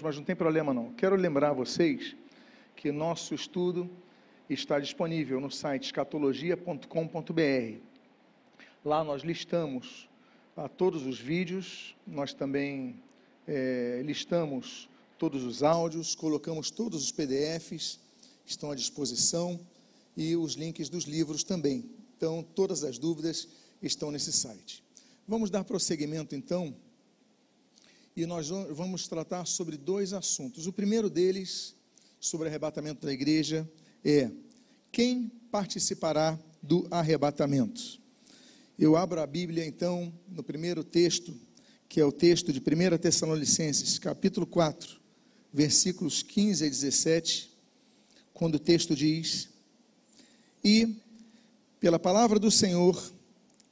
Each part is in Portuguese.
mas não tem problema não. Quero lembrar vocês que nosso estudo está disponível no site escatologia.com.br. Lá nós listamos a todos os vídeos, nós também é, listamos todos os áudios, colocamos todos os PDFs, estão à disposição, e os links dos livros também. Então, todas as dúvidas estão nesse site. Vamos dar prosseguimento então e nós vamos tratar sobre dois assuntos. O primeiro deles, sobre arrebatamento da igreja, é quem participará do arrebatamento. Eu abro a Bíblia então no primeiro texto, que é o texto de 1 Tessalonicenses, capítulo 4, versículos 15 a 17, quando o texto diz: E pela palavra do Senhor,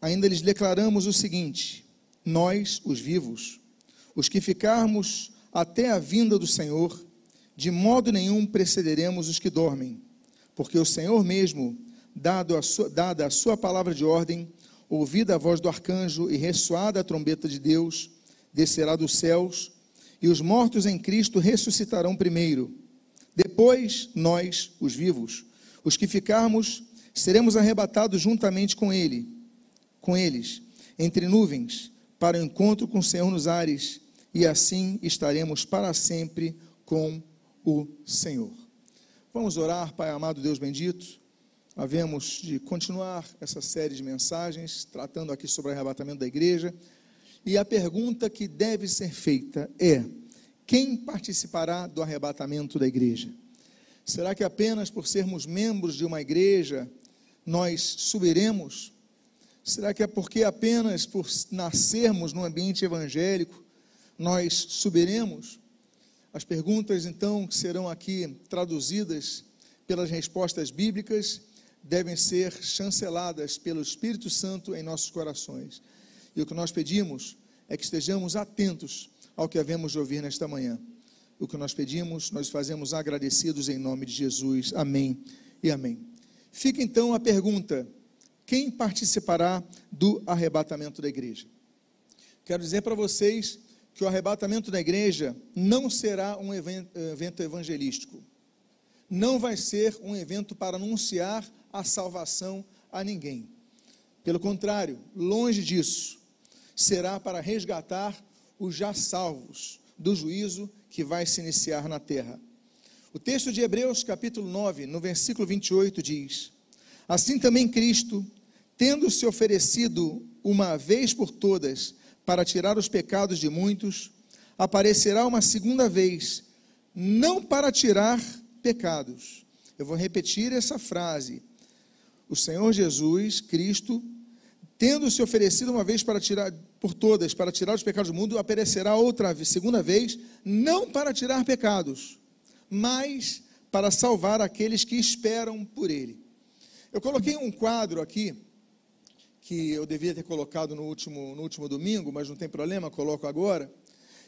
ainda lhes declaramos o seguinte: nós, os vivos, os que ficarmos até a vinda do Senhor, de modo nenhum precederemos os que dormem, porque o Senhor mesmo, a sua, dada a sua palavra de ordem, ouvida a voz do arcanjo e ressoada a trombeta de Deus, descerá dos céus, e os mortos em Cristo ressuscitarão primeiro. Depois, nós, os vivos, os que ficarmos, seremos arrebatados juntamente com ele, com eles, entre nuvens, para o encontro com o Senhor nos ares e assim estaremos para sempre com o Senhor. Vamos orar, Pai amado Deus bendito. Havemos de continuar essa série de mensagens, tratando aqui sobre o arrebatamento da igreja. E a pergunta que deve ser feita é: quem participará do arrebatamento da igreja? Será que apenas por sermos membros de uma igreja nós subiremos? Será que é porque apenas por nascermos num ambiente evangélico nós subiremos. As perguntas, então, que serão aqui traduzidas pelas respostas bíblicas, devem ser chanceladas pelo Espírito Santo em nossos corações. E o que nós pedimos é que estejamos atentos ao que havemos de ouvir nesta manhã. O que nós pedimos, nós fazemos agradecidos em nome de Jesus. Amém e amém. Fica então a pergunta: quem participará do arrebatamento da igreja? Quero dizer para vocês que o arrebatamento da igreja não será um evento evangelístico. Não vai ser um evento para anunciar a salvação a ninguém. Pelo contrário, longe disso, será para resgatar os já salvos do juízo que vai se iniciar na terra. O texto de Hebreus, capítulo 9, no versículo 28, diz: Assim também Cristo, tendo se oferecido uma vez por todas para tirar os pecados de muitos, aparecerá uma segunda vez, não para tirar pecados. Eu vou repetir essa frase. O Senhor Jesus, Cristo, tendo se oferecido uma vez para tirar por todas, para tirar os pecados do mundo, aparecerá outra segunda vez, não para tirar pecados, mas para salvar aqueles que esperam por ele. Eu coloquei um quadro aqui que eu devia ter colocado no último, no último domingo, mas não tem problema, coloco agora,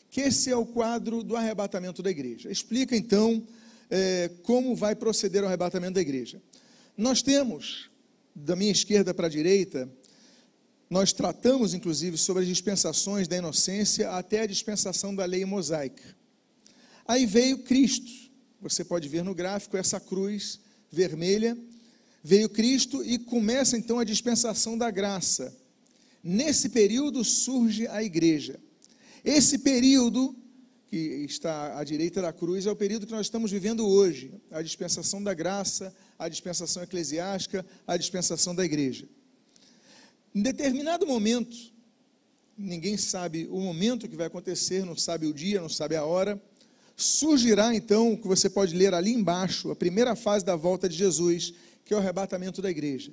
que esse é o quadro do arrebatamento da igreja. Explica então é, como vai proceder o arrebatamento da igreja. Nós temos, da minha esquerda para a direita, nós tratamos inclusive sobre as dispensações da inocência até a dispensação da lei mosaica. Aí veio Cristo, você pode ver no gráfico essa cruz vermelha Veio Cristo e começa então a dispensação da graça. Nesse período surge a igreja. Esse período, que está à direita da cruz, é o período que nós estamos vivendo hoje: a dispensação da graça, a dispensação eclesiástica, a dispensação da igreja. Em determinado momento, ninguém sabe o momento que vai acontecer, não sabe o dia, não sabe a hora, surgirá então, o que você pode ler ali embaixo, a primeira fase da volta de Jesus, que é o arrebatamento da igreja.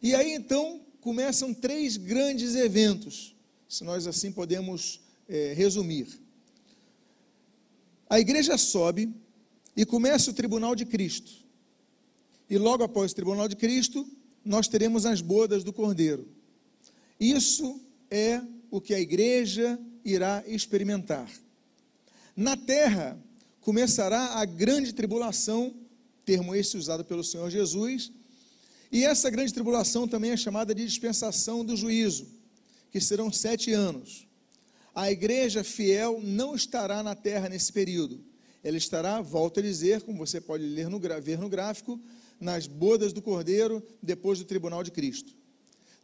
E aí então começam três grandes eventos, se nós assim podemos é, resumir. A igreja sobe e começa o tribunal de Cristo. E logo após o tribunal de Cristo, nós teremos as bodas do Cordeiro. Isso é o que a igreja irá experimentar. Na terra começará a grande tribulação termo esse usado pelo Senhor Jesus. E essa grande tribulação também é chamada de dispensação do juízo, que serão sete anos. a igreja fiel não estará na terra nesse período. Ela estará, volto a dizer, como você pode ler no, ver no gráfico, nas bodas do Cordeiro, depois do tribunal de Cristo.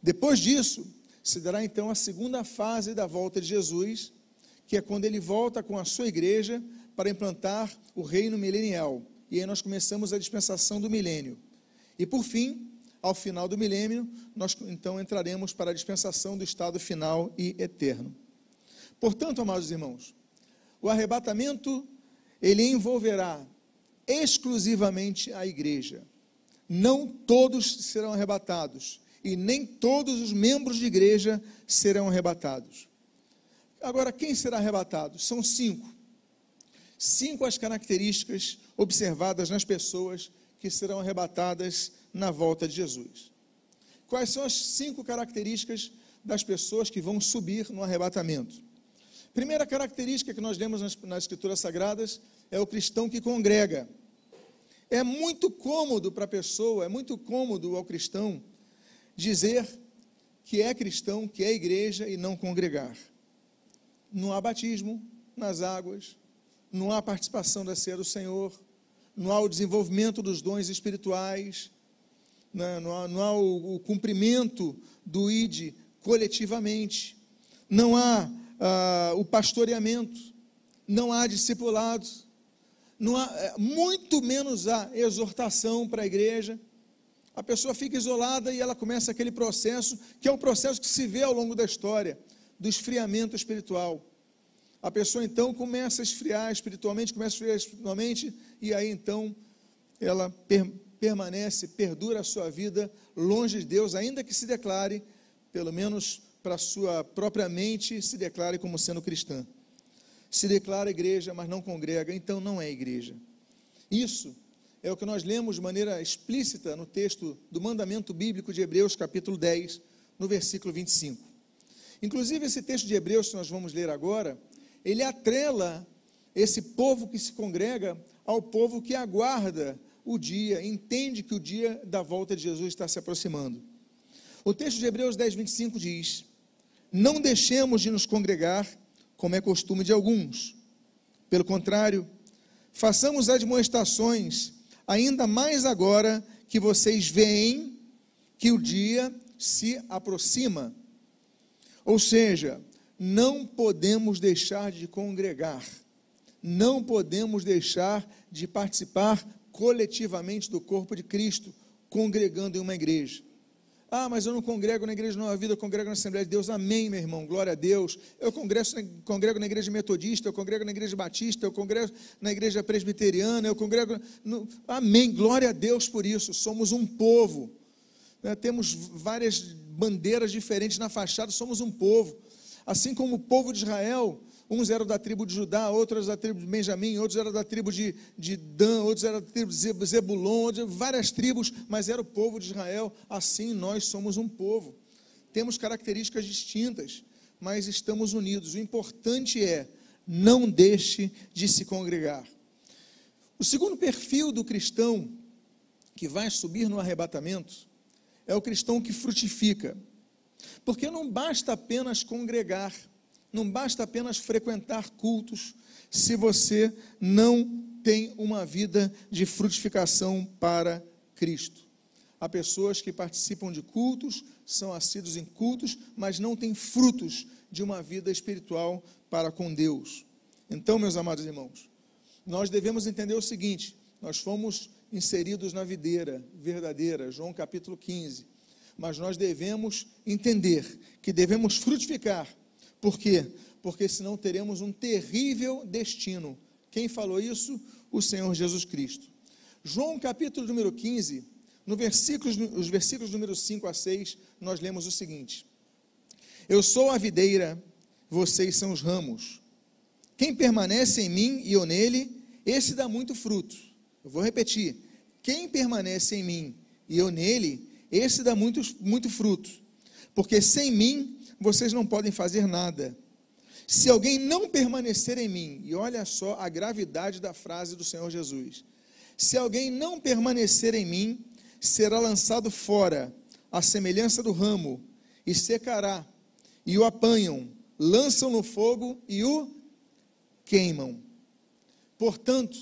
Depois disso, se dará então a segunda fase da volta de Jesus, que é quando ele volta com a sua igreja para implantar o reino milenial. E aí nós começamos a dispensação do milênio. E por fim, ao final do milênio, nós então entraremos para a dispensação do estado final e eterno. Portanto, amados irmãos, o arrebatamento ele envolverá exclusivamente a igreja. Não todos serão arrebatados e nem todos os membros de igreja serão arrebatados. Agora, quem será arrebatado? São cinco. Cinco as características observadas nas pessoas que serão arrebatadas na volta de Jesus. Quais são as cinco características das pessoas que vão subir no arrebatamento? Primeira característica que nós lemos nas, nas Escrituras Sagradas é o cristão que congrega. É muito cômodo para a pessoa, é muito cômodo ao cristão dizer que é cristão, que é igreja e não congregar. Não há batismo nas águas, não há participação da ceia do Senhor, não há o desenvolvimento dos dons espirituais, né, não há, não há o, o cumprimento do ID coletivamente, não há ah, o pastoreamento, não há discipulado, não há, é, muito menos há exortação para a igreja. A pessoa fica isolada e ela começa aquele processo, que é o processo que se vê ao longo da história, do esfriamento espiritual. A pessoa então começa a esfriar espiritualmente, começa a esfriar espiritualmente, e aí então ela per permanece, perdura a sua vida longe de Deus, ainda que se declare, pelo menos para sua própria mente se declare como sendo cristã. Se declara igreja, mas não congrega, então não é igreja. Isso é o que nós lemos de maneira explícita no texto do mandamento bíblico de Hebreus, capítulo 10, no versículo 25. Inclusive, esse texto de Hebreus que nós vamos ler agora, ele atrela esse povo que se congrega ao povo que aguarda o dia, entende que o dia da volta de Jesus está se aproximando. O texto de Hebreus 10, 25 diz: não deixemos de nos congregar, como é costume de alguns. Pelo contrário, façamos admoestações, ainda mais agora que vocês veem que o dia se aproxima. Ou seja, não podemos deixar de congregar, não podemos deixar de participar coletivamente do corpo de Cristo, congregando em uma igreja. Ah, mas eu não congrego na igreja Nova Vida, eu congrego na Assembleia de Deus. Amém, meu irmão, glória a Deus. Eu congresso, congrego na igreja metodista, eu congrego na igreja batista, eu congrego na igreja presbiteriana, eu congrego. No... Amém, glória a Deus por isso. Somos um povo. Né? Temos várias bandeiras diferentes na fachada, somos um povo. Assim como o povo de Israel Uns eram da tribo de Judá, outros da tribo de Benjamim, outros eram da tribo de, de Dan, outros eram da tribo de Zebulon, várias tribos, mas era o povo de Israel. Assim nós somos um povo. Temos características distintas, mas estamos unidos. O importante é não deixe de se congregar. O segundo perfil do cristão que vai subir no arrebatamento é o cristão que frutifica. Porque não basta apenas congregar, não basta apenas frequentar cultos se você não tem uma vida de frutificação para Cristo. Há pessoas que participam de cultos, são assíduos em cultos, mas não têm frutos de uma vida espiritual para com Deus. Então, meus amados irmãos, nós devemos entender o seguinte: nós fomos inseridos na videira verdadeira, João capítulo 15, mas nós devemos entender que devemos frutificar por quê? Porque senão teremos um terrível destino. Quem falou isso? O Senhor Jesus Cristo. João capítulo número 15, no versículos, os versículos número 5 a 6, nós lemos o seguinte: Eu sou a videira, vocês são os ramos. Quem permanece em mim e eu nele, esse dá muito fruto. Eu vou repetir: quem permanece em mim e eu nele, esse dá muito, muito fruto. Porque sem mim vocês não podem fazer nada. Se alguém não permanecer em mim, e olha só a gravidade da frase do Senhor Jesus: se alguém não permanecer em mim, será lançado fora, à semelhança do ramo, e secará, e o apanham, lançam no fogo e o queimam. Portanto,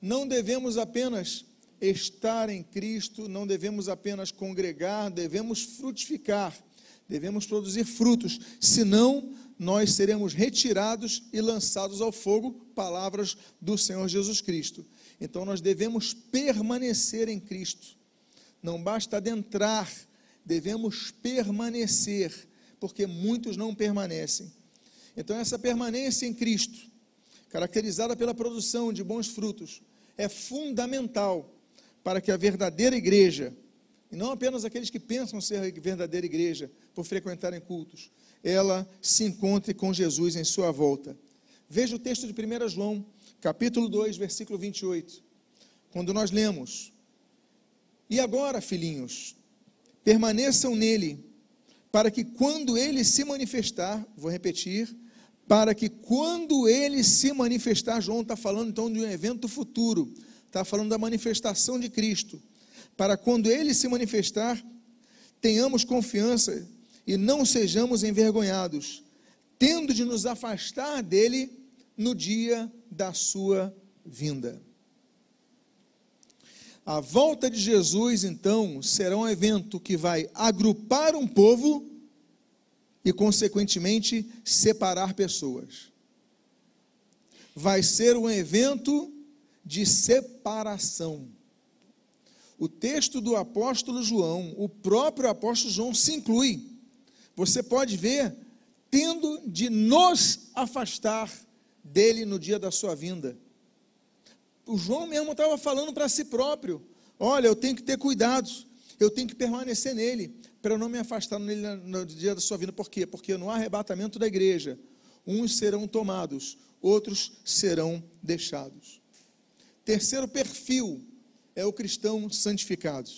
não devemos apenas estar em Cristo, não devemos apenas congregar, devemos frutificar, devemos produzir frutos, senão nós seremos retirados e lançados ao fogo, palavras do Senhor Jesus Cristo. Então nós devemos permanecer em Cristo. Não basta adentrar, devemos permanecer, porque muitos não permanecem. Então essa permanência em Cristo, caracterizada pela produção de bons frutos, é fundamental para que a verdadeira igreja, e não apenas aqueles que pensam ser a verdadeira igreja por frequentarem cultos, ela se encontre com Jesus em sua volta. Veja o texto de 1 João, capítulo 2, versículo 28. Quando nós lemos: E agora, filhinhos, permaneçam nele, para que quando ele se manifestar, vou repetir, para que quando ele se manifestar, João está falando então de um evento futuro, está falando da manifestação de Cristo, para quando ele se manifestar, tenhamos confiança e não sejamos envergonhados, tendo de nos afastar dele no dia da sua vinda. A volta de Jesus, então, será um evento que vai agrupar um povo e, consequentemente, separar pessoas. Vai ser um evento de separação. O texto do apóstolo João, o próprio apóstolo João se inclui. Você pode ver, tendo de nos afastar dele no dia da sua vinda. O João mesmo estava falando para si próprio: olha, eu tenho que ter cuidados, eu tenho que permanecer nele para não me afastar nele no dia da sua vida. Por quê? Porque no arrebatamento da igreja, uns serão tomados, outros serão deixados. Terceiro perfil é o cristão santificado.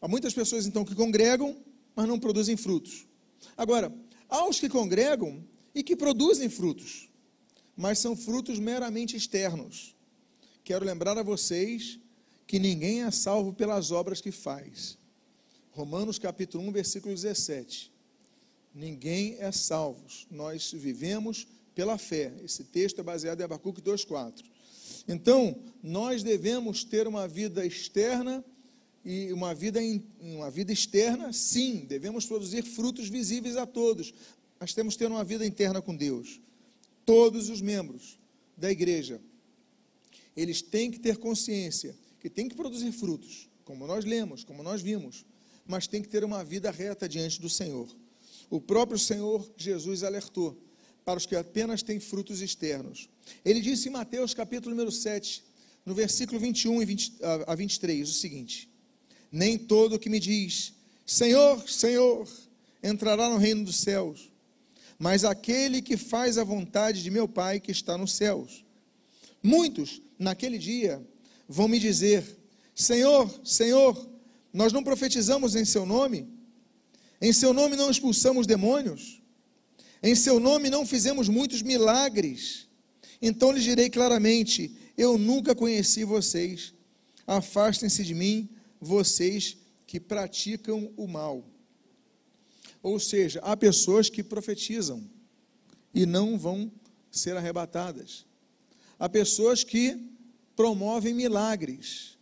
Há muitas pessoas então que congregam, mas não produzem frutos. Agora, há os que congregam e que produzem frutos, mas são frutos meramente externos. Quero lembrar a vocês que ninguém é salvo pelas obras que faz, Romanos capítulo 1, versículo 17. Ninguém é salvo. Nós vivemos pela fé. Esse texto é baseado em Abacuque 2,4. Então, nós devemos ter uma vida externa e uma vida, uma vida externa, sim, devemos produzir frutos visíveis a todos, mas temos que ter uma vida interna com Deus. Todos os membros da igreja, eles têm que ter consciência que têm que produzir frutos, como nós lemos, como nós vimos, mas tem que ter uma vida reta diante do Senhor. O próprio Senhor Jesus alertou para os que apenas têm frutos externos. Ele disse em Mateus capítulo número 7, no versículo 21 e 20, a 23, o seguinte: Nem todo que me diz, Senhor, Senhor, entrará no reino dos céus, mas aquele que faz a vontade de meu Pai que está nos céus. Muitos, naquele dia, vão me dizer: Senhor, Senhor, nós não profetizamos em seu nome? Em seu nome não expulsamos demônios? Em seu nome não fizemos muitos milagres? Então lhes direi claramente: Eu nunca conheci vocês. Afastem-se de mim, vocês que praticam o mal. Ou seja, há pessoas que profetizam e não vão ser arrebatadas. Há pessoas que promovem milagres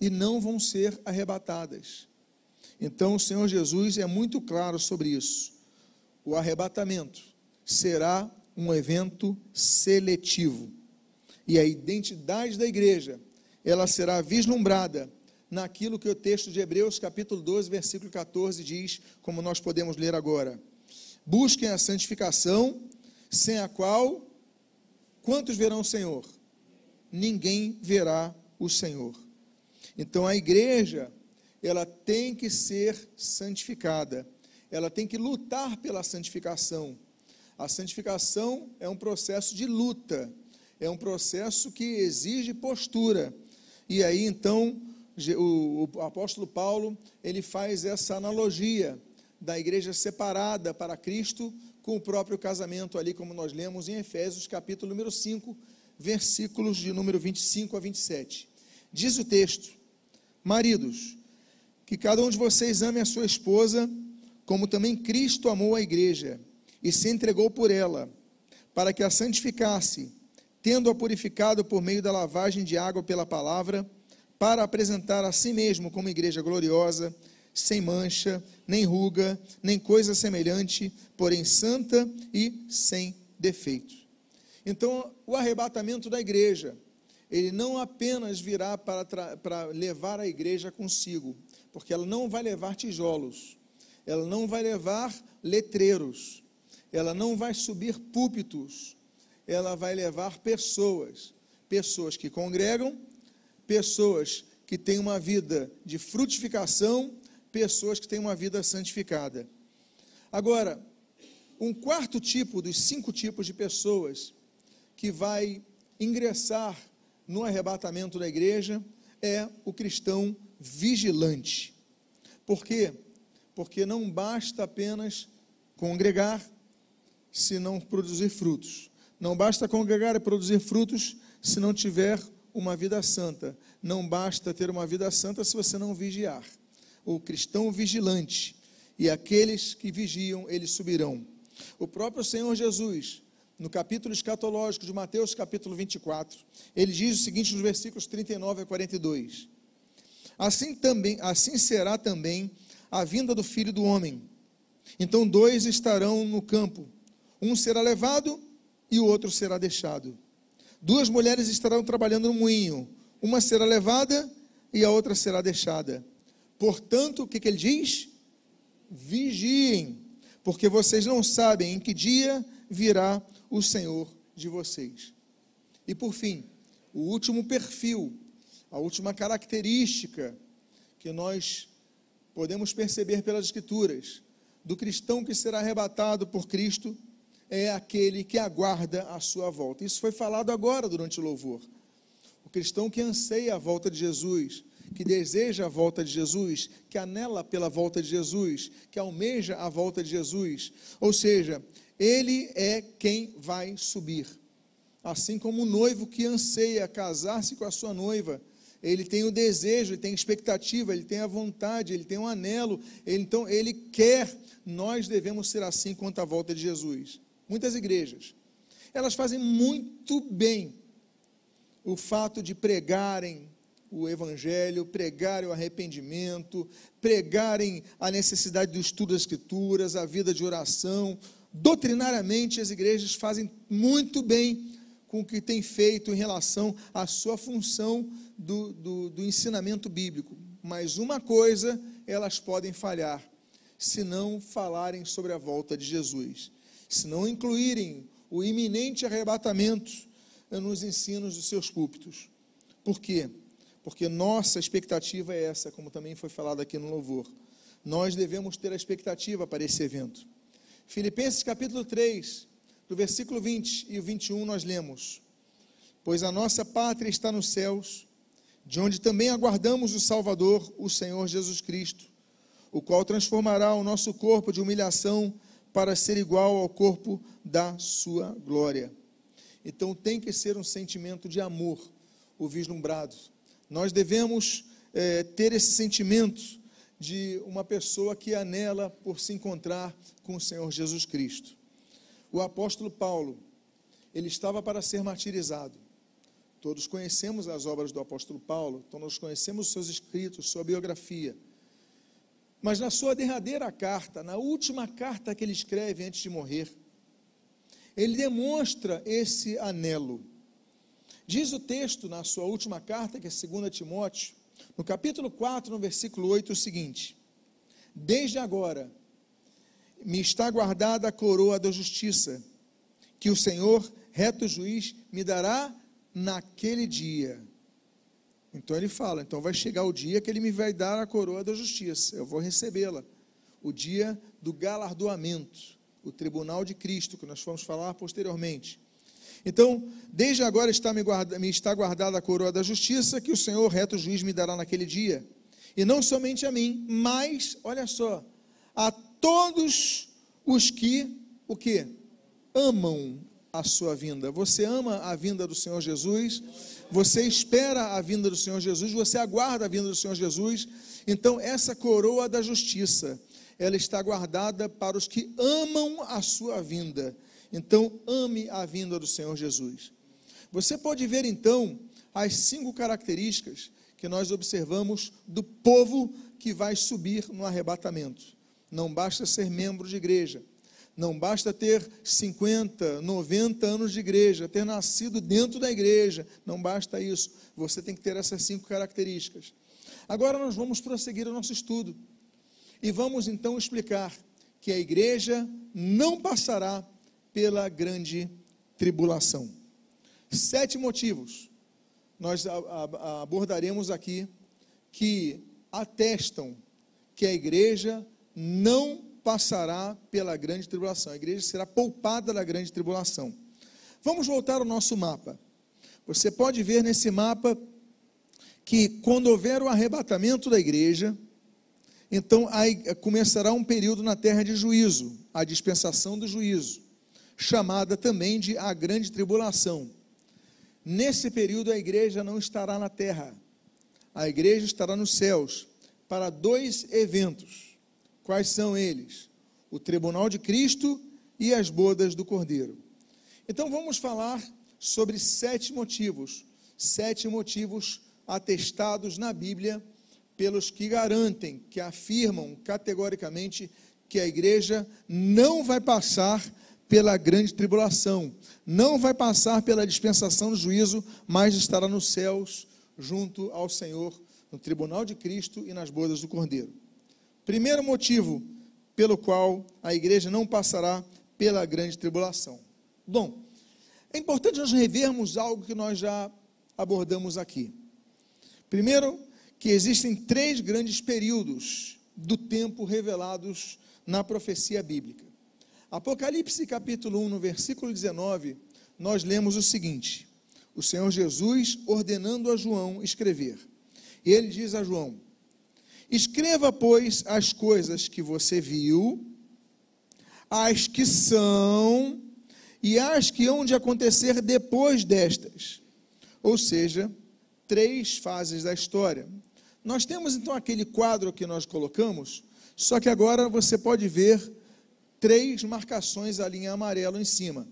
e não vão ser arrebatadas. Então, o Senhor Jesus é muito claro sobre isso. O arrebatamento será um evento seletivo. E a identidade da igreja, ela será vislumbrada naquilo que o texto de Hebreus, capítulo 12, versículo 14 diz, como nós podemos ler agora. Busquem a santificação, sem a qual quantos verão o Senhor? Ninguém verá o Senhor. Então a igreja, ela tem que ser santificada. Ela tem que lutar pela santificação. A santificação é um processo de luta, é um processo que exige postura. E aí então o, o apóstolo Paulo, ele faz essa analogia da igreja separada para Cristo com o próprio casamento ali, como nós lemos em Efésios, capítulo número 5, versículos de número 25 a 27. Diz o texto: Maridos, que cada um de vocês ame a sua esposa, como também Cristo amou a igreja e se entregou por ela, para que a santificasse, tendo-a purificado por meio da lavagem de água pela palavra, para apresentar a si mesmo como igreja gloriosa, sem mancha, nem ruga, nem coisa semelhante, porém santa e sem defeito. Então, o arrebatamento da igreja, ele não apenas virá para, para levar a igreja consigo, porque ela não vai levar tijolos, ela não vai levar letreiros, ela não vai subir púlpitos, ela vai levar pessoas, pessoas que congregam, pessoas que têm uma vida de frutificação, pessoas que têm uma vida santificada. Agora, um quarto tipo dos cinco tipos de pessoas que vai ingressar no arrebatamento da igreja é o cristão vigilante. Por quê? Porque não basta apenas congregar se não produzir frutos. Não basta congregar e produzir frutos se não tiver uma vida santa. Não basta ter uma vida santa se você não vigiar. O cristão vigilante e aqueles que vigiam, eles subirão. O próprio Senhor Jesus, no capítulo escatológico de Mateus, capítulo 24, ele diz o seguinte nos versículos 39 a 42: Assim também, assim será também a vinda do Filho do homem. Então dois estarão no campo, um será levado e o outro será deixado. Duas mulheres estarão trabalhando no moinho, uma será levada e a outra será deixada. Portanto, o que, que ele diz? Vigiem, porque vocês não sabem em que dia virá o Senhor de vocês. E por fim, o último perfil, a última característica que nós podemos perceber pelas Escrituras do cristão que será arrebatado por Cristo é aquele que aguarda a sua volta. Isso foi falado agora durante o louvor. O cristão que anseia a volta de Jesus, que deseja a volta de Jesus, que anela pela volta de Jesus, que almeja a volta de Jesus. Ou seja, ele é quem vai subir. Assim como o noivo que anseia casar-se com a sua noiva, ele tem o desejo, ele tem expectativa, ele tem a vontade, ele tem o um anelo, ele, então ele quer. Nós devemos ser assim quanto à volta de Jesus muitas igrejas, elas fazem muito bem o fato de pregarem o Evangelho, pregarem o arrependimento, pregarem a necessidade do estudo das Escrituras, a vida de oração. Doutrinariamente, as igrejas fazem muito bem com o que tem feito em relação à sua função do, do, do ensinamento bíblico. Mas uma coisa elas podem falhar, se não falarem sobre a volta de Jesus se não incluírem o iminente arrebatamento nos ensinos dos seus púlpitos. Por quê? Porque nossa expectativa é essa, como também foi falado aqui no louvor. Nós devemos ter a expectativa para esse evento. Filipenses capítulo 3, do versículo 20 e 21 nós lemos: Pois a nossa pátria está nos céus, de onde também aguardamos o Salvador, o Senhor Jesus Cristo, o qual transformará o nosso corpo de humilhação para ser igual ao corpo da sua glória. Então tem que ser um sentimento de amor, o vislumbrado. Nós devemos é, ter esse sentimento de uma pessoa que anela por se encontrar com o Senhor Jesus Cristo. O apóstolo Paulo, ele estava para ser martirizado. Todos conhecemos as obras do apóstolo Paulo, então nós conhecemos os seus escritos, sua biografia. Mas na sua derradeira carta, na última carta que ele escreve antes de morrer, ele demonstra esse anelo. Diz o texto na sua última carta, que é 2 Timóteo, no capítulo 4, no versículo 8, o seguinte: Desde agora me está guardada a coroa da justiça, que o Senhor, reto juiz, me dará naquele dia. Então ele fala: então vai chegar o dia que ele me vai dar a coroa da justiça, eu vou recebê-la. O dia do galardoamento, o tribunal de Cristo, que nós vamos falar posteriormente. Então, desde agora está me, guarda, me está guardada a coroa da justiça, que o Senhor, reto juiz, me dará naquele dia. E não somente a mim, mas, olha só, a todos os que, o que? Amam a sua vinda. Você ama a vinda do Senhor Jesus? Você espera a vinda do Senhor Jesus, você aguarda a vinda do Senhor Jesus. Então, essa coroa da justiça, ela está guardada para os que amam a sua vinda. Então, ame a vinda do Senhor Jesus. Você pode ver então as cinco características que nós observamos do povo que vai subir no arrebatamento. Não basta ser membro de igreja, não basta ter 50, 90 anos de igreja, ter nascido dentro da igreja, não basta isso. Você tem que ter essas cinco características. Agora nós vamos prosseguir o nosso estudo e vamos então explicar que a igreja não passará pela grande tribulação. Sete motivos nós abordaremos aqui que atestam que a igreja não passará pela grande tribulação. A igreja será poupada da grande tribulação. Vamos voltar ao nosso mapa. Você pode ver nesse mapa que quando houver o arrebatamento da igreja, então começará um período na terra de juízo, a dispensação do juízo, chamada também de a grande tribulação. Nesse período a igreja não estará na terra, a igreja estará nos céus para dois eventos. Quais são eles? O tribunal de Cristo e as bodas do Cordeiro. Então vamos falar sobre sete motivos, sete motivos atestados na Bíblia pelos que garantem, que afirmam categoricamente que a igreja não vai passar pela grande tribulação, não vai passar pela dispensação do juízo, mas estará nos céus junto ao Senhor, no tribunal de Cristo e nas bodas do Cordeiro. Primeiro motivo pelo qual a igreja não passará pela grande tribulação. Bom, é importante nós revermos algo que nós já abordamos aqui. Primeiro, que existem três grandes períodos do tempo revelados na profecia bíblica. Apocalipse capítulo 1, no versículo 19, nós lemos o seguinte: o Senhor Jesus ordenando a João escrever. E ele diz a João: Escreva, pois, as coisas que você viu, as que são e as que hão de acontecer depois destas. Ou seja, três fases da história. Nós temos então aquele quadro que nós colocamos, só que agora você pode ver três marcações ali em amarelo em cima.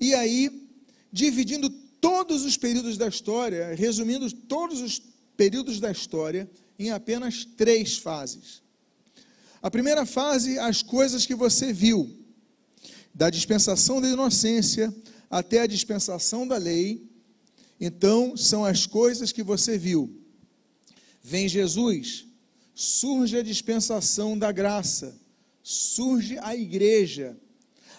E aí, dividindo todos os períodos da história, resumindo todos os períodos da história em apenas três fases. A primeira fase, as coisas que você viu, da dispensação da inocência até a dispensação da lei. Então, são as coisas que você viu. Vem Jesus, surge a dispensação da graça surge a igreja.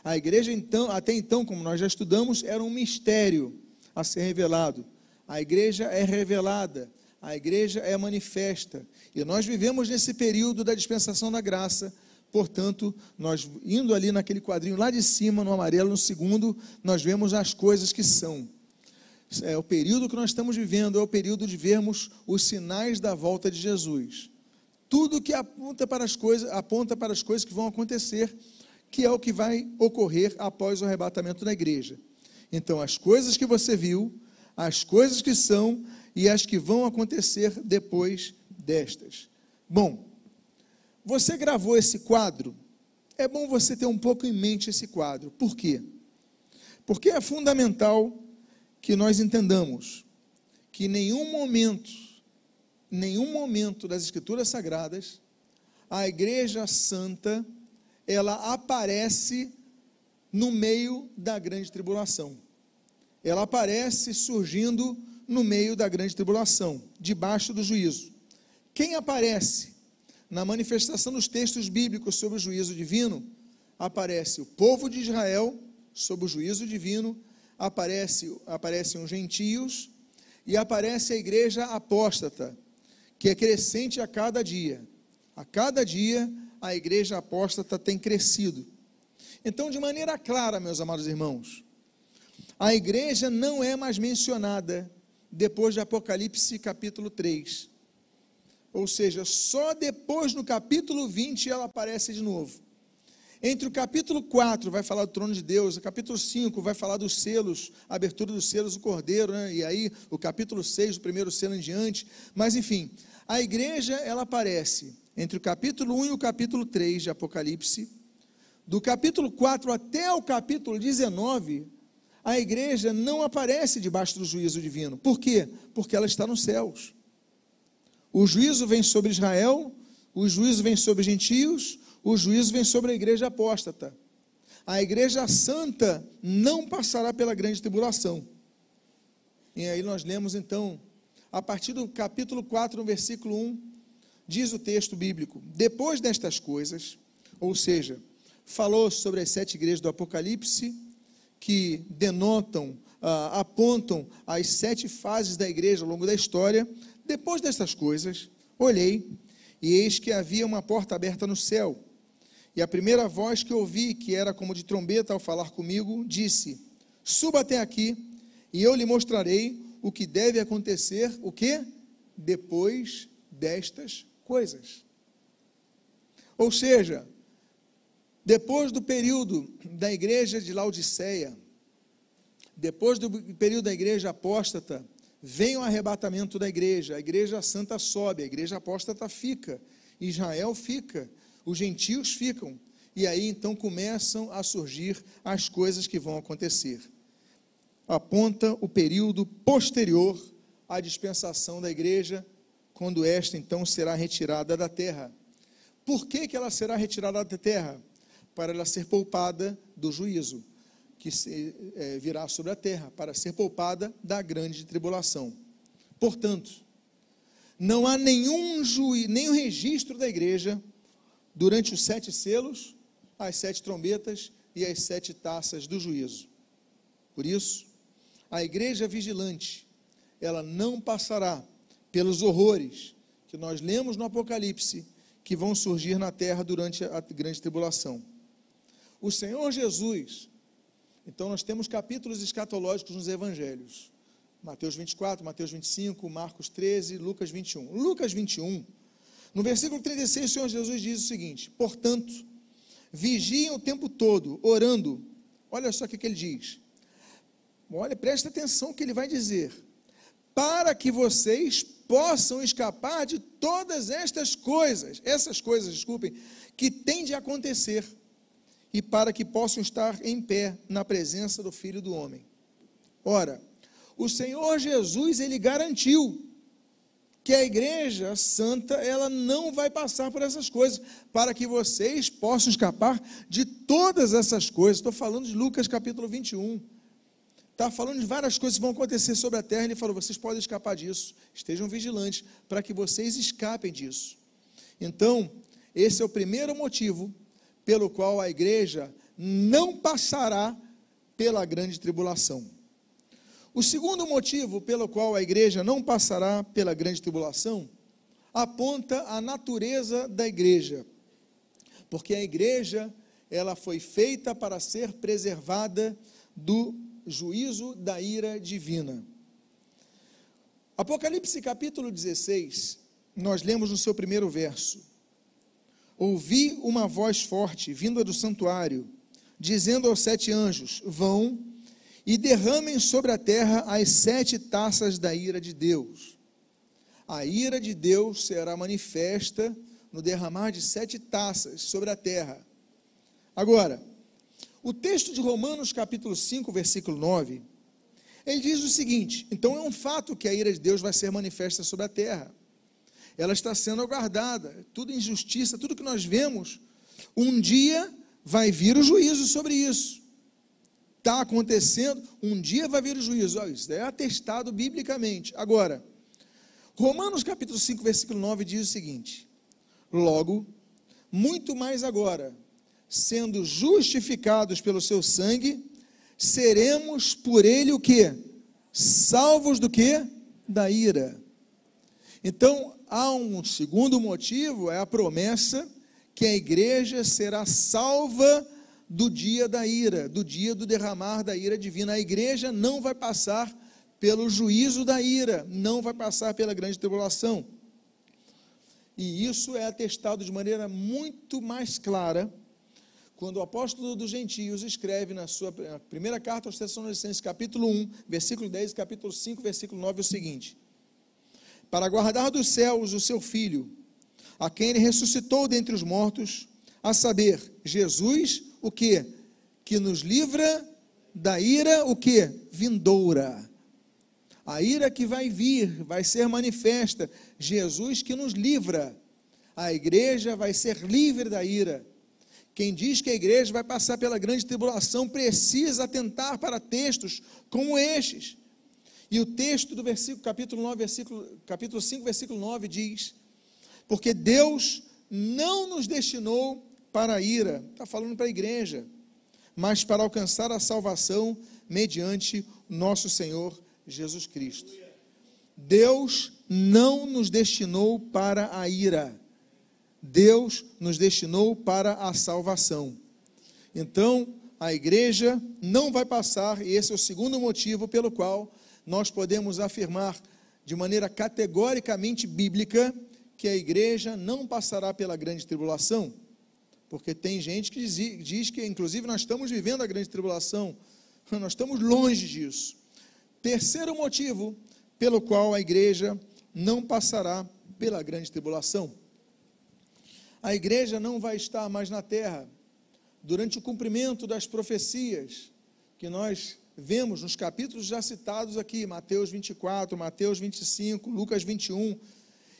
A igreja, então, até então, como nós já estudamos, era um mistério a ser revelado. A igreja é revelada, a igreja é manifesta. E nós vivemos nesse período da dispensação da graça. Portanto, nós indo ali naquele quadrinho lá de cima, no amarelo, no segundo, nós vemos as coisas que são. É o período que nós estamos vivendo, é o período de vermos os sinais da volta de Jesus tudo que aponta para as coisas, aponta para as coisas que vão acontecer, que é o que vai ocorrer após o arrebatamento da igreja. Então, as coisas que você viu, as coisas que são e as que vão acontecer depois destas. Bom, você gravou esse quadro? É bom você ter um pouco em mente esse quadro. Por quê? Porque é fundamental que nós entendamos que em nenhum momento nenhum momento das Escrituras Sagradas a Igreja Santa ela aparece no meio da grande tribulação. Ela aparece surgindo no meio da grande tribulação, debaixo do juízo. Quem aparece na manifestação dos textos bíblicos sobre o juízo divino? Aparece o povo de Israel sob o juízo divino, aparece, aparecem os gentios e aparece a igreja apóstata, que é crescente a cada dia. A cada dia a igreja apóstata tem crescido. Então, de maneira clara, meus amados irmãos, a igreja não é mais mencionada depois de Apocalipse capítulo 3. Ou seja, só depois no capítulo 20 ela aparece de novo. Entre o capítulo 4 vai falar do trono de Deus, o capítulo 5 vai falar dos selos, a abertura dos selos do Cordeiro, né? e aí o capítulo 6, o primeiro selo em diante. Mas enfim, a igreja ela aparece entre o capítulo 1 e o capítulo 3 de Apocalipse, do capítulo 4 até o capítulo 19, a igreja não aparece debaixo do juízo divino. Por quê? Porque ela está nos céus. O juízo vem sobre Israel, o juízo vem sobre os gentios, o juízo vem sobre a igreja apóstata. A igreja santa não passará pela grande tribulação. E aí nós lemos então, a partir do capítulo 4, no versículo 1, diz o texto bíblico: Depois destas coisas, ou seja, falou sobre as sete igrejas do Apocalipse, que denotam, ah, apontam as sete fases da igreja ao longo da história. Depois destas coisas, olhei, e eis que havia uma porta aberta no céu. E a primeira voz que ouvi, que era como de trombeta ao falar comigo, disse: Suba até aqui, e eu lhe mostrarei o que deve acontecer, o que? Depois destas coisas. Ou seja, depois do período da igreja de Laodiceia, depois do período da igreja apóstata, vem o arrebatamento da igreja, a igreja santa sobe, a igreja apóstata fica, Israel fica, os gentios ficam, e aí então começam a surgir as coisas que vão acontecer. Aponta o período posterior à dispensação da igreja, quando esta então será retirada da terra. Por que, que ela será retirada da terra? Para ela ser poupada do juízo que é, virá sobre a terra, para ser poupada da grande tribulação. Portanto, não há nenhum juiz, nenhum registro da igreja durante os sete selos, as sete trombetas e as sete taças do juízo. Por isso, a igreja vigilante, ela não passará pelos horrores que nós lemos no Apocalipse que vão surgir na terra durante a grande tribulação o Senhor Jesus. Então, nós temos capítulos escatológicos nos evangelhos: Mateus 24, Mateus 25, Marcos 13, Lucas 21. Lucas 21, no versículo 36, o Senhor Jesus diz o seguinte: Portanto, vigiem o tempo todo, orando. Olha só o que, ele diz. Olha, presta atenção no que ele vai dizer. Para que vocês possam escapar de todas estas coisas, essas coisas, desculpem, que têm de acontecer e para que possam estar em pé na presença do Filho do Homem. Ora, o Senhor Jesus, ele garantiu que a igreja santa, ela não vai passar por essas coisas, para que vocês possam escapar de todas essas coisas. Estou falando de Lucas capítulo 21. Está falando de várias coisas que vão acontecer sobre a terra. Ele falou: vocês podem escapar disso. Estejam vigilantes para que vocês escapem disso. Então, esse é o primeiro motivo pelo qual a igreja não passará pela grande tribulação. O segundo motivo pelo qual a igreja não passará pela grande tribulação aponta a natureza da igreja. Porque a igreja, ela foi feita para ser preservada do juízo da ira divina. Apocalipse capítulo 16, nós lemos no seu primeiro verso: ouvi uma voz forte vinda do santuário, dizendo aos sete anjos: Vão e derramem sobre a terra as sete taças da ira de Deus. A ira de Deus será manifesta no derramar de sete taças sobre a terra. Agora, o texto de Romanos, capítulo 5, versículo 9, ele diz o seguinte: então é um fato que a ira de Deus vai ser manifesta sobre a terra ela está sendo aguardada. Tudo injustiça, tudo que nós vemos, um dia vai vir o juízo sobre isso. Está acontecendo, um dia vai vir o juízo. Olha, isso é atestado biblicamente. Agora, Romanos capítulo 5, versículo 9 diz o seguinte: Logo, muito mais agora, sendo justificados pelo seu sangue, seremos por ele o que? Salvos do que? Da ira. Então, há um segundo motivo, é a promessa que a igreja será salva do dia da ira, do dia do derramar da ira divina. A igreja não vai passar pelo juízo da ira, não vai passar pela grande tribulação. E isso é atestado de maneira muito mais clara quando o apóstolo dos gentios escreve na sua primeira carta aos Tessalonicenses, capítulo 1, versículo 10 capítulo 5, versículo 9, o seguinte: para guardar dos céus o seu filho, a quem ele ressuscitou dentre os mortos, a saber, Jesus, o que? Que nos livra da ira, o que? Vindoura. A ira que vai vir, vai ser manifesta. Jesus que nos livra. A igreja vai ser livre da ira. Quem diz que a igreja vai passar pela grande tribulação precisa atentar para textos como estes. E o texto do versículo, capítulo 9, versículo, capítulo 5, versículo 9 diz: Porque Deus não nos destinou para a ira, está falando para a igreja, mas para alcançar a salvação mediante nosso Senhor Jesus Cristo. Deus não nos destinou para a ira, Deus nos destinou para a salvação. Então, a igreja não vai passar, e esse é o segundo motivo pelo qual nós podemos afirmar de maneira categoricamente bíblica que a igreja não passará pela grande tribulação, porque tem gente que diz, que, inclusive, nós estamos vivendo a grande tribulação, nós estamos longe disso. Terceiro motivo pelo qual a igreja não passará pela grande tribulação. A igreja não vai estar mais na terra. Durante o cumprimento das profecias que nós vemos nos capítulos já citados aqui, Mateus 24, Mateus 25, Lucas 21,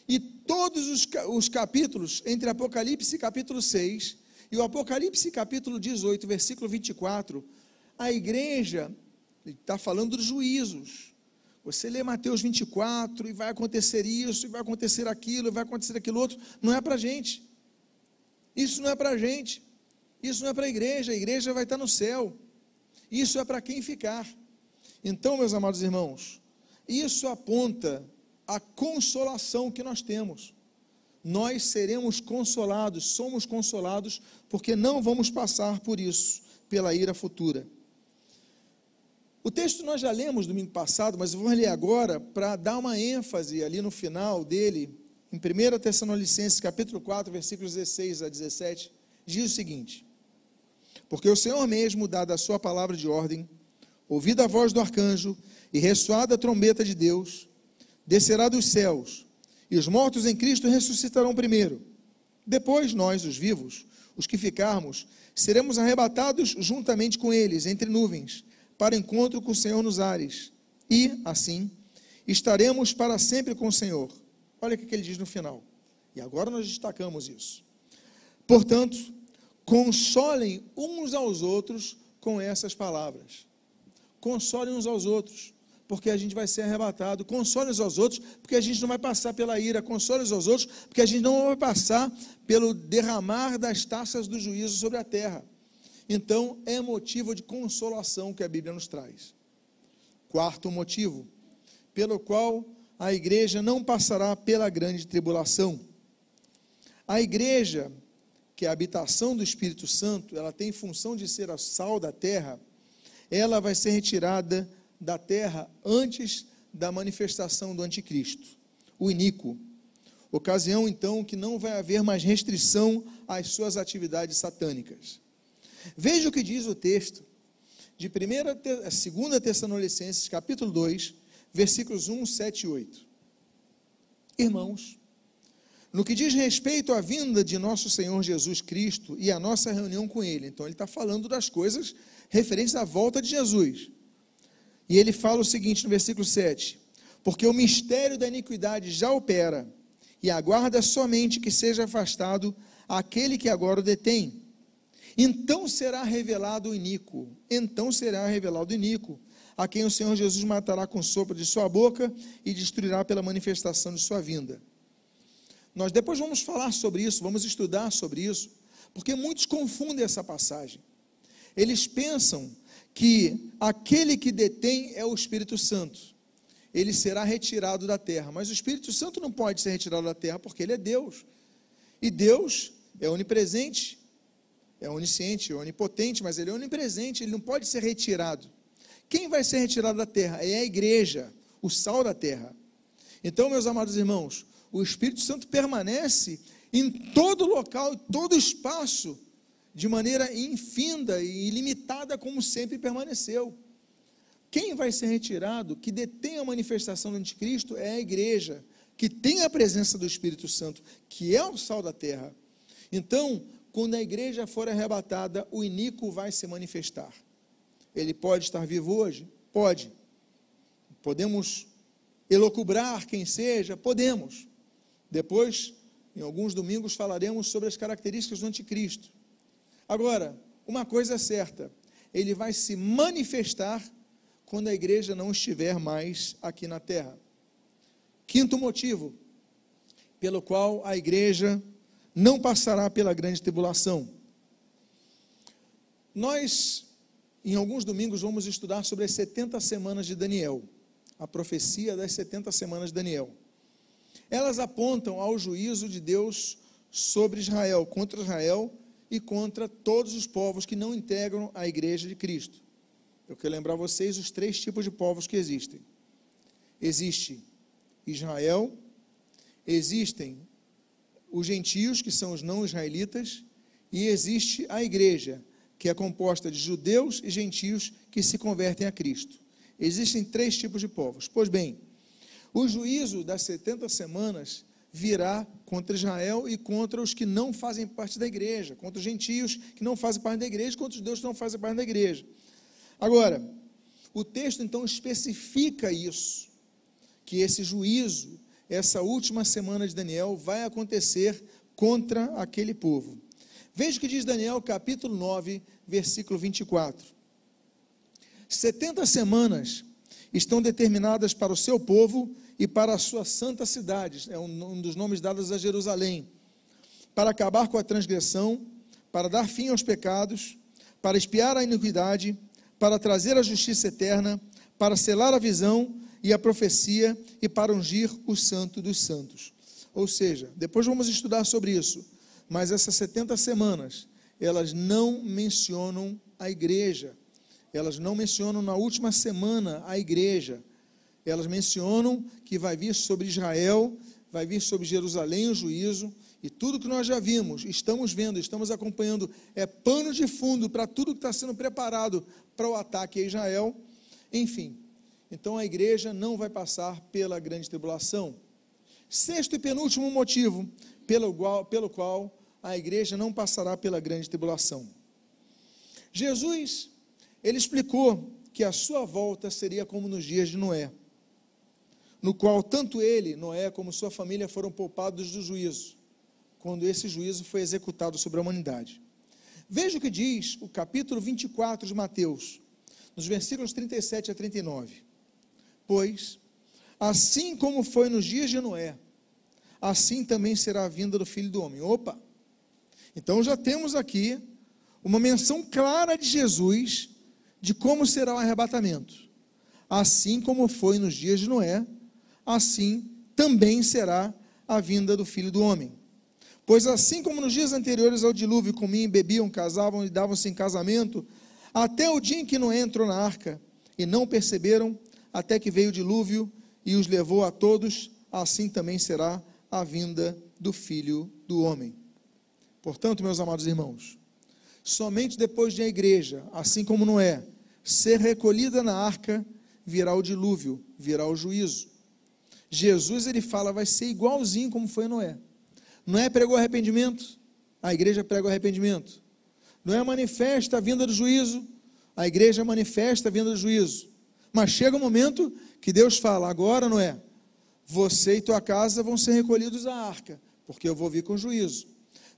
e todos os, os capítulos entre Apocalipse capítulo 6 e o Apocalipse capítulo 18, versículo 24, a igreja está falando dos juízos. Você lê Mateus 24 e vai acontecer isso, e vai acontecer aquilo, e vai acontecer aquilo outro, não é para gente. Isso não é para gente, isso não é para a igreja, a igreja vai estar no céu, isso é para quem ficar. Então, meus amados irmãos, isso aponta a consolação que nós temos. Nós seremos consolados, somos consolados, porque não vamos passar por isso, pela ira futura. O texto nós já lemos domingo passado, mas vou ler agora para dar uma ênfase ali no final dele, em 1 Tessalonicenses capítulo 4, versículos 16 a 17, diz o seguinte: Porque o Senhor mesmo, dada a sua palavra de ordem, ouvida a voz do arcanjo e ressoada a trombeta de Deus, descerá dos céus, e os mortos em Cristo ressuscitarão primeiro. Depois nós, os vivos, os que ficarmos, seremos arrebatados juntamente com eles entre nuvens, para encontro com o Senhor nos ares. E, assim, estaremos para sempre com o Senhor. Olha o que ele diz no final. E agora nós destacamos isso. Portanto, consolem uns aos outros com essas palavras. Consolem uns aos outros, porque a gente vai ser arrebatado. Consolem uns aos outros, porque a gente não vai passar pela ira. Consolem uns aos outros, porque a gente não vai passar pelo derramar das taças do juízo sobre a terra. Então, é motivo de consolação que a Bíblia nos traz. Quarto motivo, pelo qual a igreja não passará pela grande tribulação. A igreja, que a habitação do Espírito Santo, ela tem função de ser a sal da terra, ela vai ser retirada da terra antes da manifestação do anticristo, o iníquo. Ocasião, então, que não vai haver mais restrição às suas atividades satânicas. Veja o que diz o texto de 1 2 Tessalonicenses, capítulo 2, versículos 1, 7 e 8. Irmãos, no que diz respeito à vinda de nosso Senhor Jesus Cristo e à nossa reunião com Ele, então ele está falando das coisas referentes à volta de Jesus. E ele fala o seguinte no versículo 7: Porque o mistério da iniquidade já opera, e aguarda somente que seja afastado aquele que agora o detém. Então será revelado o iníquo, então será revelado o iníquo, a quem o Senhor Jesus matará com sopro de sua boca e destruirá pela manifestação de sua vinda. Nós depois vamos falar sobre isso, vamos estudar sobre isso, porque muitos confundem essa passagem. Eles pensam que aquele que detém é o Espírito Santo. Ele será retirado da terra, mas o Espírito Santo não pode ser retirado da terra porque ele é Deus. E Deus é onipresente, é onisciente, é onipotente, mas ele é onipresente, ele não pode ser retirado. Quem vai ser retirado da terra? É a igreja, o sal da terra. Então, meus amados irmãos, o Espírito Santo permanece em todo local, em todo espaço, de maneira infinda e ilimitada, como sempre permaneceu. Quem vai ser retirado, que detém a manifestação do anticristo, é a igreja, que tem a presença do Espírito Santo, que é o sal da terra. Então, quando a igreja for arrebatada, o iníquo vai se manifestar. Ele pode estar vivo hoje? Pode. Podemos elocubrar quem seja? Podemos. Depois, em alguns domingos, falaremos sobre as características do anticristo. Agora, uma coisa é certa: ele vai se manifestar quando a igreja não estiver mais aqui na terra. Quinto motivo pelo qual a igreja não passará pela grande tribulação. Nós, em alguns domingos, vamos estudar sobre as 70 semanas de Daniel, a profecia das 70 semanas de Daniel. Elas apontam ao juízo de Deus sobre Israel, contra Israel e contra todos os povos que não integram a igreja de Cristo. Eu quero lembrar vocês os três tipos de povos que existem. Existe Israel, existem os gentios, que são os não israelitas, e existe a igreja, que é composta de judeus e gentios que se convertem a Cristo. Existem três tipos de povos. Pois bem, o juízo das 70 semanas virá contra Israel e contra os que não fazem parte da igreja, contra os gentios que não fazem parte da igreja, contra os judeus que não fazem parte da igreja. Agora, o texto então especifica isso, que esse juízo essa última semana de Daniel vai acontecer contra aquele povo. Veja o que diz Daniel, capítulo 9, versículo 24. 70 semanas estão determinadas para o seu povo e para a sua santa cidade, é um dos nomes dados a Jerusalém, para acabar com a transgressão, para dar fim aos pecados, para espiar a iniquidade, para trazer a justiça eterna, para selar a visão e a profecia e para ungir o santo dos santos. Ou seja, depois vamos estudar sobre isso, mas essas 70 semanas, elas não mencionam a igreja, elas não mencionam na última semana a igreja, elas mencionam que vai vir sobre Israel, vai vir sobre Jerusalém o juízo, e tudo que nós já vimos, estamos vendo, estamos acompanhando, é pano de fundo para tudo que está sendo preparado para o ataque a Israel. Enfim, então a igreja não vai passar pela grande tribulação. Sexto e penúltimo motivo pelo qual, pelo qual a igreja não passará pela grande tribulação. Jesus, ele explicou que a sua volta seria como nos dias de Noé, no qual tanto ele, Noé, como sua família foram poupados do juízo, quando esse juízo foi executado sobre a humanidade. Veja o que diz o capítulo 24 de Mateus, nos versículos 37 a 39. Pois, assim como foi nos dias de Noé, assim também será a vinda do filho do homem. Opa! Então já temos aqui uma menção clara de Jesus de como será o arrebatamento. Assim como foi nos dias de Noé, assim também será a vinda do filho do homem. Pois assim como nos dias anteriores ao dilúvio comiam, bebiam, casavam e davam-se em casamento, até o dia em que Noé entrou na arca, e não perceberam, até que veio o dilúvio e os levou a todos, assim também será a vinda do filho do homem. Portanto, meus amados irmãos, somente depois de a igreja, assim como Noé, ser recolhida na arca, virá o dilúvio, virá o juízo. Jesus, ele fala, vai ser igualzinho como foi Noé. Noé pregou arrependimento, a igreja prega o arrependimento. Noé manifesta a vinda do juízo, a igreja manifesta a vinda do juízo. Mas chega um momento que Deus fala: agora não é, você e tua casa vão ser recolhidos à arca, porque eu vou vir com juízo.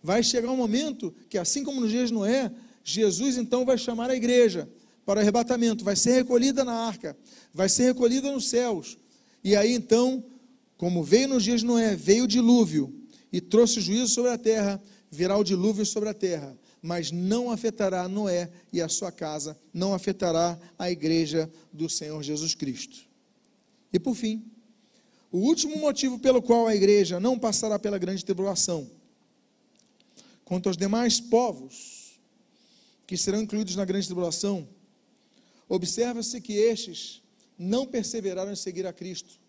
Vai chegar um momento que, assim como nos dias de Noé, Jesus então vai chamar a igreja para o arrebatamento, vai ser recolhida na arca, vai ser recolhida nos céus. E aí então, como veio nos dias de Noé, veio o dilúvio e trouxe juízo sobre a terra, virá o dilúvio sobre a terra mas não afetará Noé e a sua casa, não afetará a igreja do Senhor Jesus Cristo. E por fim, o último motivo pelo qual a igreja não passará pela grande tribulação. Quanto aos demais povos que serão incluídos na grande tribulação, observa-se que estes não perseveraram em seguir a Cristo,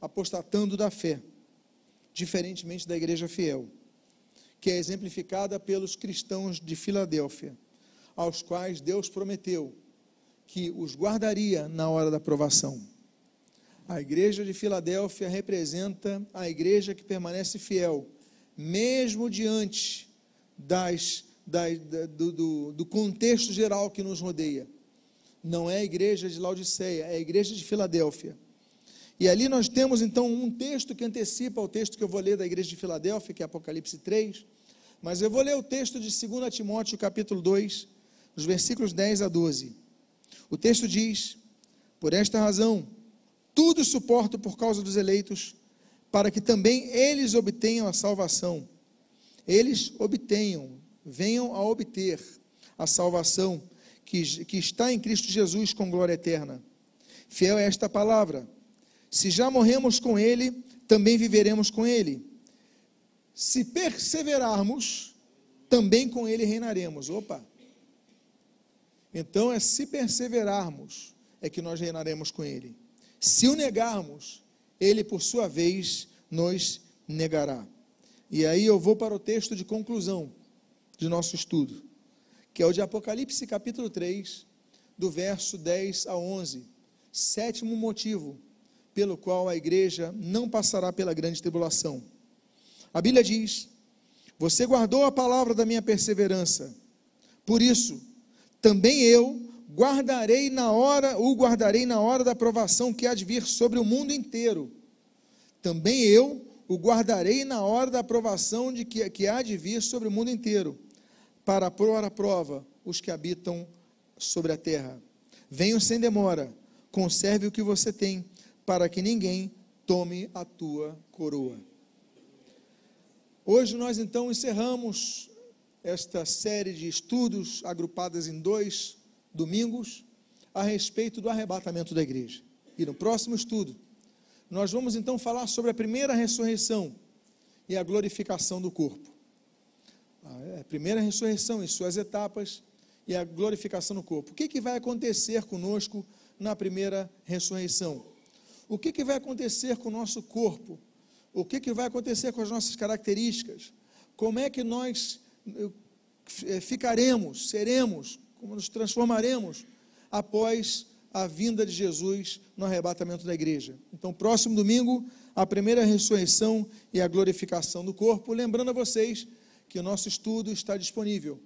apostatando da fé, diferentemente da igreja fiel que é exemplificada pelos cristãos de Filadélfia, aos quais Deus prometeu que os guardaria na hora da provação. A igreja de Filadélfia representa a igreja que permanece fiel, mesmo diante das, das, do, do, do contexto geral que nos rodeia. Não é a igreja de Laodiceia, é a igreja de Filadélfia. E ali nós temos então um texto que antecipa o texto que eu vou ler da igreja de Filadélfia, que é Apocalipse 3. Mas eu vou ler o texto de 2 Timóteo, capítulo 2, os versículos 10 a 12. O texto diz: Por esta razão, tudo suporto por causa dos eleitos, para que também eles obtenham a salvação. Eles obtenham, venham a obter a salvação que, que está em Cristo Jesus com glória eterna. Fiel é esta palavra. Se já morremos com Ele, também viveremos com Ele. Se perseverarmos, também com Ele reinaremos. Opa! Então é se perseverarmos, é que nós reinaremos com Ele. Se o negarmos, ele, por sua vez, nos negará. E aí eu vou para o texto de conclusão de nosso estudo, que é o de Apocalipse, capítulo 3, do verso 10 a 11. Sétimo motivo pelo qual a igreja não passará pela grande tribulação. A Bíblia diz: Você guardou a palavra da minha perseverança, por isso, também eu guardarei na hora, o guardarei na hora da provação que há de vir sobre o mundo inteiro. Também eu o guardarei na hora da provação de que, que há de vir sobre o mundo inteiro, para pôr à prova os que habitam sobre a terra. Venham sem demora, conserve o que você tem, para que ninguém tome a tua coroa. Hoje nós então encerramos esta série de estudos agrupadas em dois domingos a respeito do arrebatamento da igreja. E no próximo estudo, nós vamos então falar sobre a primeira ressurreição e a glorificação do corpo. Primeira ressurreição em suas etapas e a glorificação do corpo. O que, que vai acontecer conosco na primeira ressurreição? O que, que vai acontecer com o nosso corpo? O que, que vai acontecer com as nossas características? Como é que nós eh, ficaremos, seremos como nos transformaremos após a vinda de Jesus no arrebatamento da igreja. Então, próximo domingo, a primeira ressurreição e a glorificação do corpo. Lembrando a vocês que o nosso estudo está disponível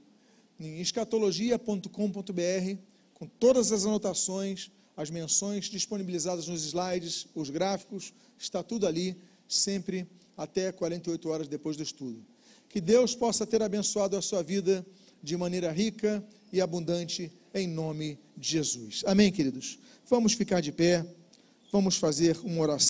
em escatologia.com.br, com todas as anotações, as menções disponibilizadas nos slides, os gráficos, está tudo ali, sempre até 48 horas depois do estudo. Que Deus possa ter abençoado a sua vida de maneira rica e abundante em nome de Jesus. Amém, queridos? Vamos ficar de pé, vamos fazer uma oração.